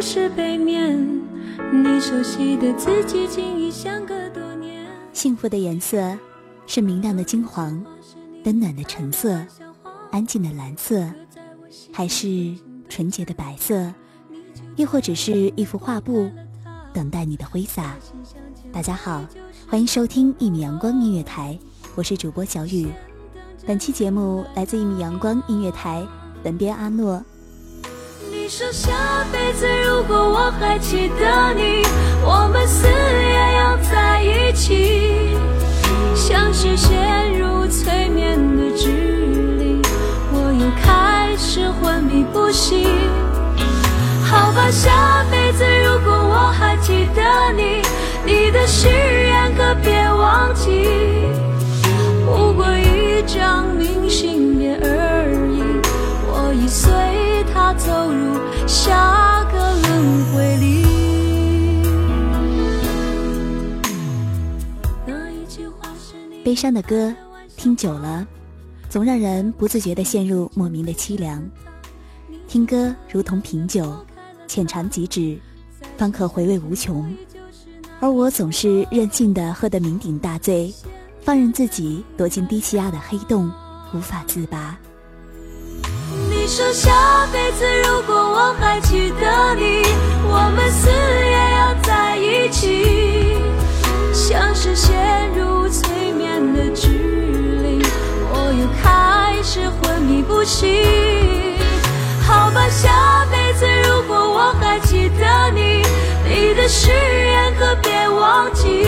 是背面，你熟悉的自己竟已相隔多年。幸福的颜色是明亮的金黄，温暖的橙色，安静的蓝色，还是纯洁的白色，亦或只是一幅画布，等待你的挥洒。大家好，欢迎收听一米阳光音乐台，我是主播小雨。本期节目来自一米阳光音乐台，本编阿诺。你说下辈子如果我还记得你，我们死也要在一起。像是陷入催眠的指令，我又开始昏迷不醒。好吧，下辈子如果我还记得你，你的誓言可别忘记。不过一张明信走入下个轮回里。悲伤的歌听久了，总让人不自觉的陷入莫名的凄凉。听歌如同品酒，浅尝即止，方可回味无穷。而我总是任性的喝得酩酊大醉，放任自己躲进低气压的黑洞，无法自拔。你说下辈子如果我还记得你，我们死也要在一起。像是陷入催眠的指令，我又开始昏迷不醒。好吧，下辈子如果我还记得你，你的誓言可别忘记。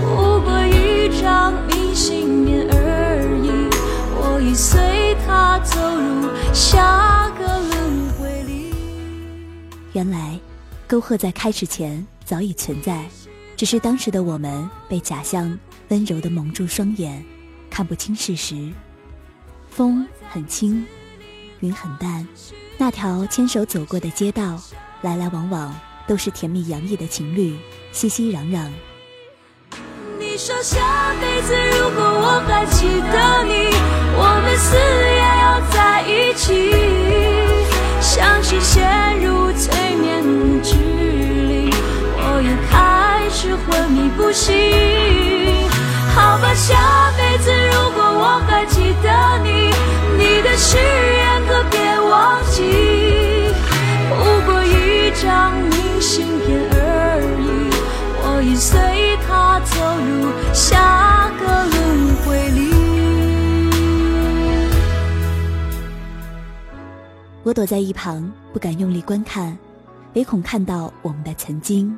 不过一张明信片而已，我已随走入下个轮回里。原来，沟壑在开始前早已存在，只是当时的我们被假象温柔的蒙住双眼，看不清事实。风很轻，云很淡，那条牵手走过的街道，来来往往都是甜蜜洋溢的情侣，熙熙攘攘。你说下辈子如果我还记得你，我们呼吸。好吧，下辈子如果我还记得你，你的誓言可别忘记。不过一张明信片而已，我已随它走入下个轮回里。我躲在一旁，不敢用力观看，唯恐看到我们的曾经。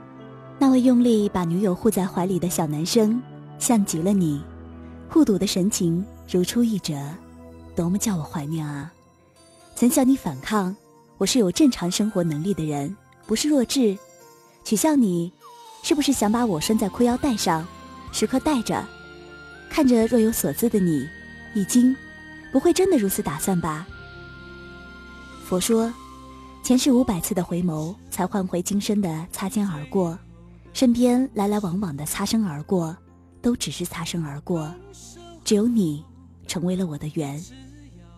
那位用力把女友护在怀里的小男生，像极了你，护犊的神情如出一辙，多么叫我怀念啊！曾向你反抗，我是有正常生活能力的人，不是弱智。取笑你，是不是想把我拴在裤腰带上，时刻带着，看着若有所思的你，已经，不会真的如此打算吧？佛说，前世五百次的回眸，才换回今生的擦肩而过。身边来来往往的擦身而过，都只是擦身而过，只有你，成为了我的缘，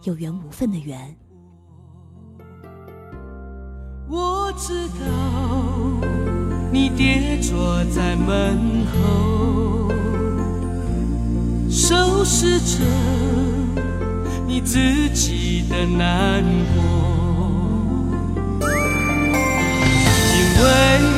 有缘无分的缘。我知道你跌坐在门后，收拾着你自己的难过，因为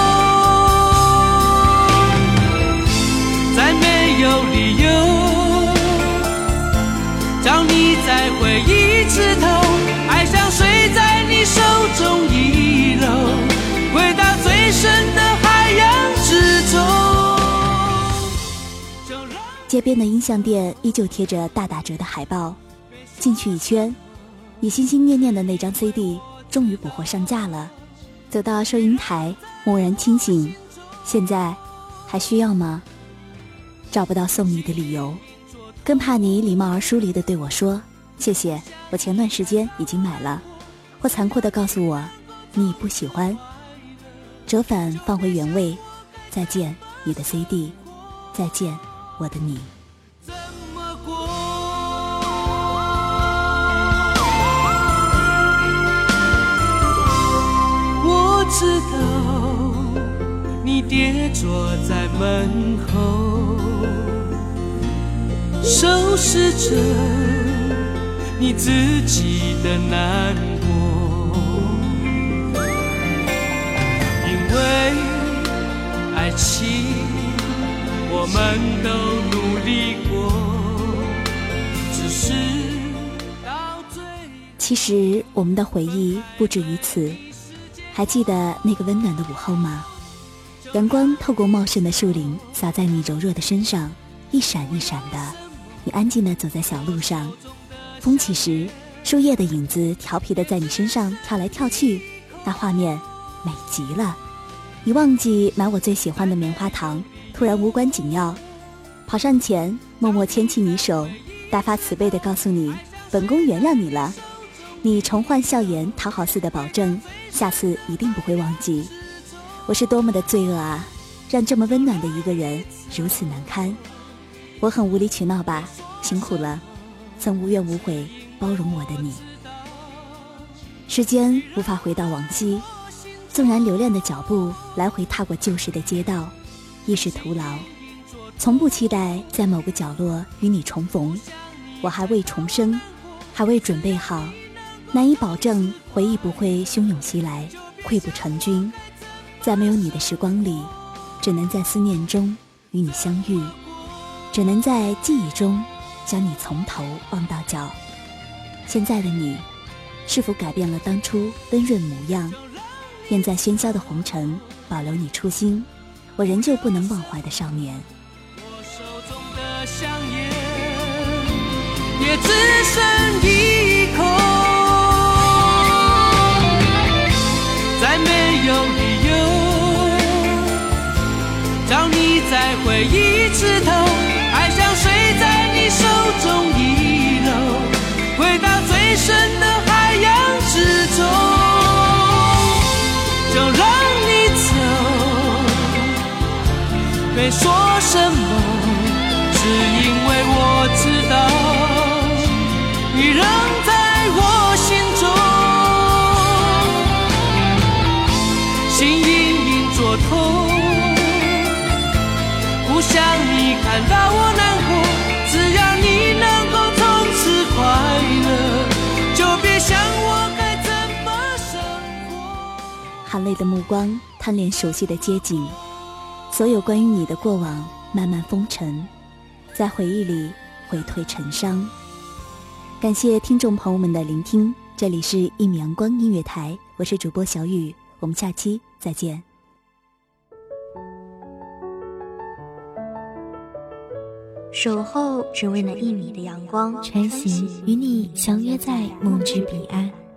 回一次头，爱像水在你手中遗漏，回到最深的海洋之中。街边的音像店依旧贴着大打折的海报，进去一圈，你心心念念的那张 CD 终于补货上架了。走到收银台，蓦然清醒，现在还需要吗？找不到送你的理由，更怕你礼貌而疏离的对我说：“谢谢，我前段时间已经买了。”或残酷的告诉我：“你不喜欢。”折返放回原位，再见你的 CD，再见我的你。我知道你跌坐在门口，收拾着你自己的难过，因为爱情。我们都努力过，只是到最其实我们的回忆不止于此。还记得那个温暖的午后吗？阳光透过茂盛的树林，洒在你柔弱的身上，一闪一闪的。你安静地走在小路上，风起时，树叶的影子调皮的在你身上跳来跳去，那画面美极了。你忘记买我最喜欢的棉花糖，突然无关紧要，跑上前默默牵起你手，大发慈悲的告诉你，本宫原谅你了。你重焕笑颜，讨好似的保证，下次一定不会忘记。我是多么的罪恶啊，让这么温暖的一个人如此难堪。我很无理取闹吧，辛苦了，曾无怨无悔包容我的你。时间无法回到往昔，纵然留恋的脚步来回踏过旧时的街道，亦是徒劳。从不期待在某个角落与你重逢，我还未重生，还未准备好。难以保证回忆不会汹涌袭来，溃不成军。在没有你的时光里，只能在思念中与你相遇，只能在记忆中将你从头望到脚。现在的你，是否改变了当初温润模样？愿在喧嚣的红尘保留你初心，我仍旧不能忘怀的少年。我手中的香烟也只剩一口。说什么只因为我知道你仍在我心中心隐隐作痛不想你看到我难过只要你能够从此快乐就别想我该怎么生活。含泪的目光贪恋熟悉的街景所有关于你的过往慢慢封尘，在回忆里回退成伤。感谢听众朋友们的聆听，这里是一米阳光音乐台，我是主播小雨，我们下期再见。守候只为那一米的阳光，穿行与你相约在梦之彼岸。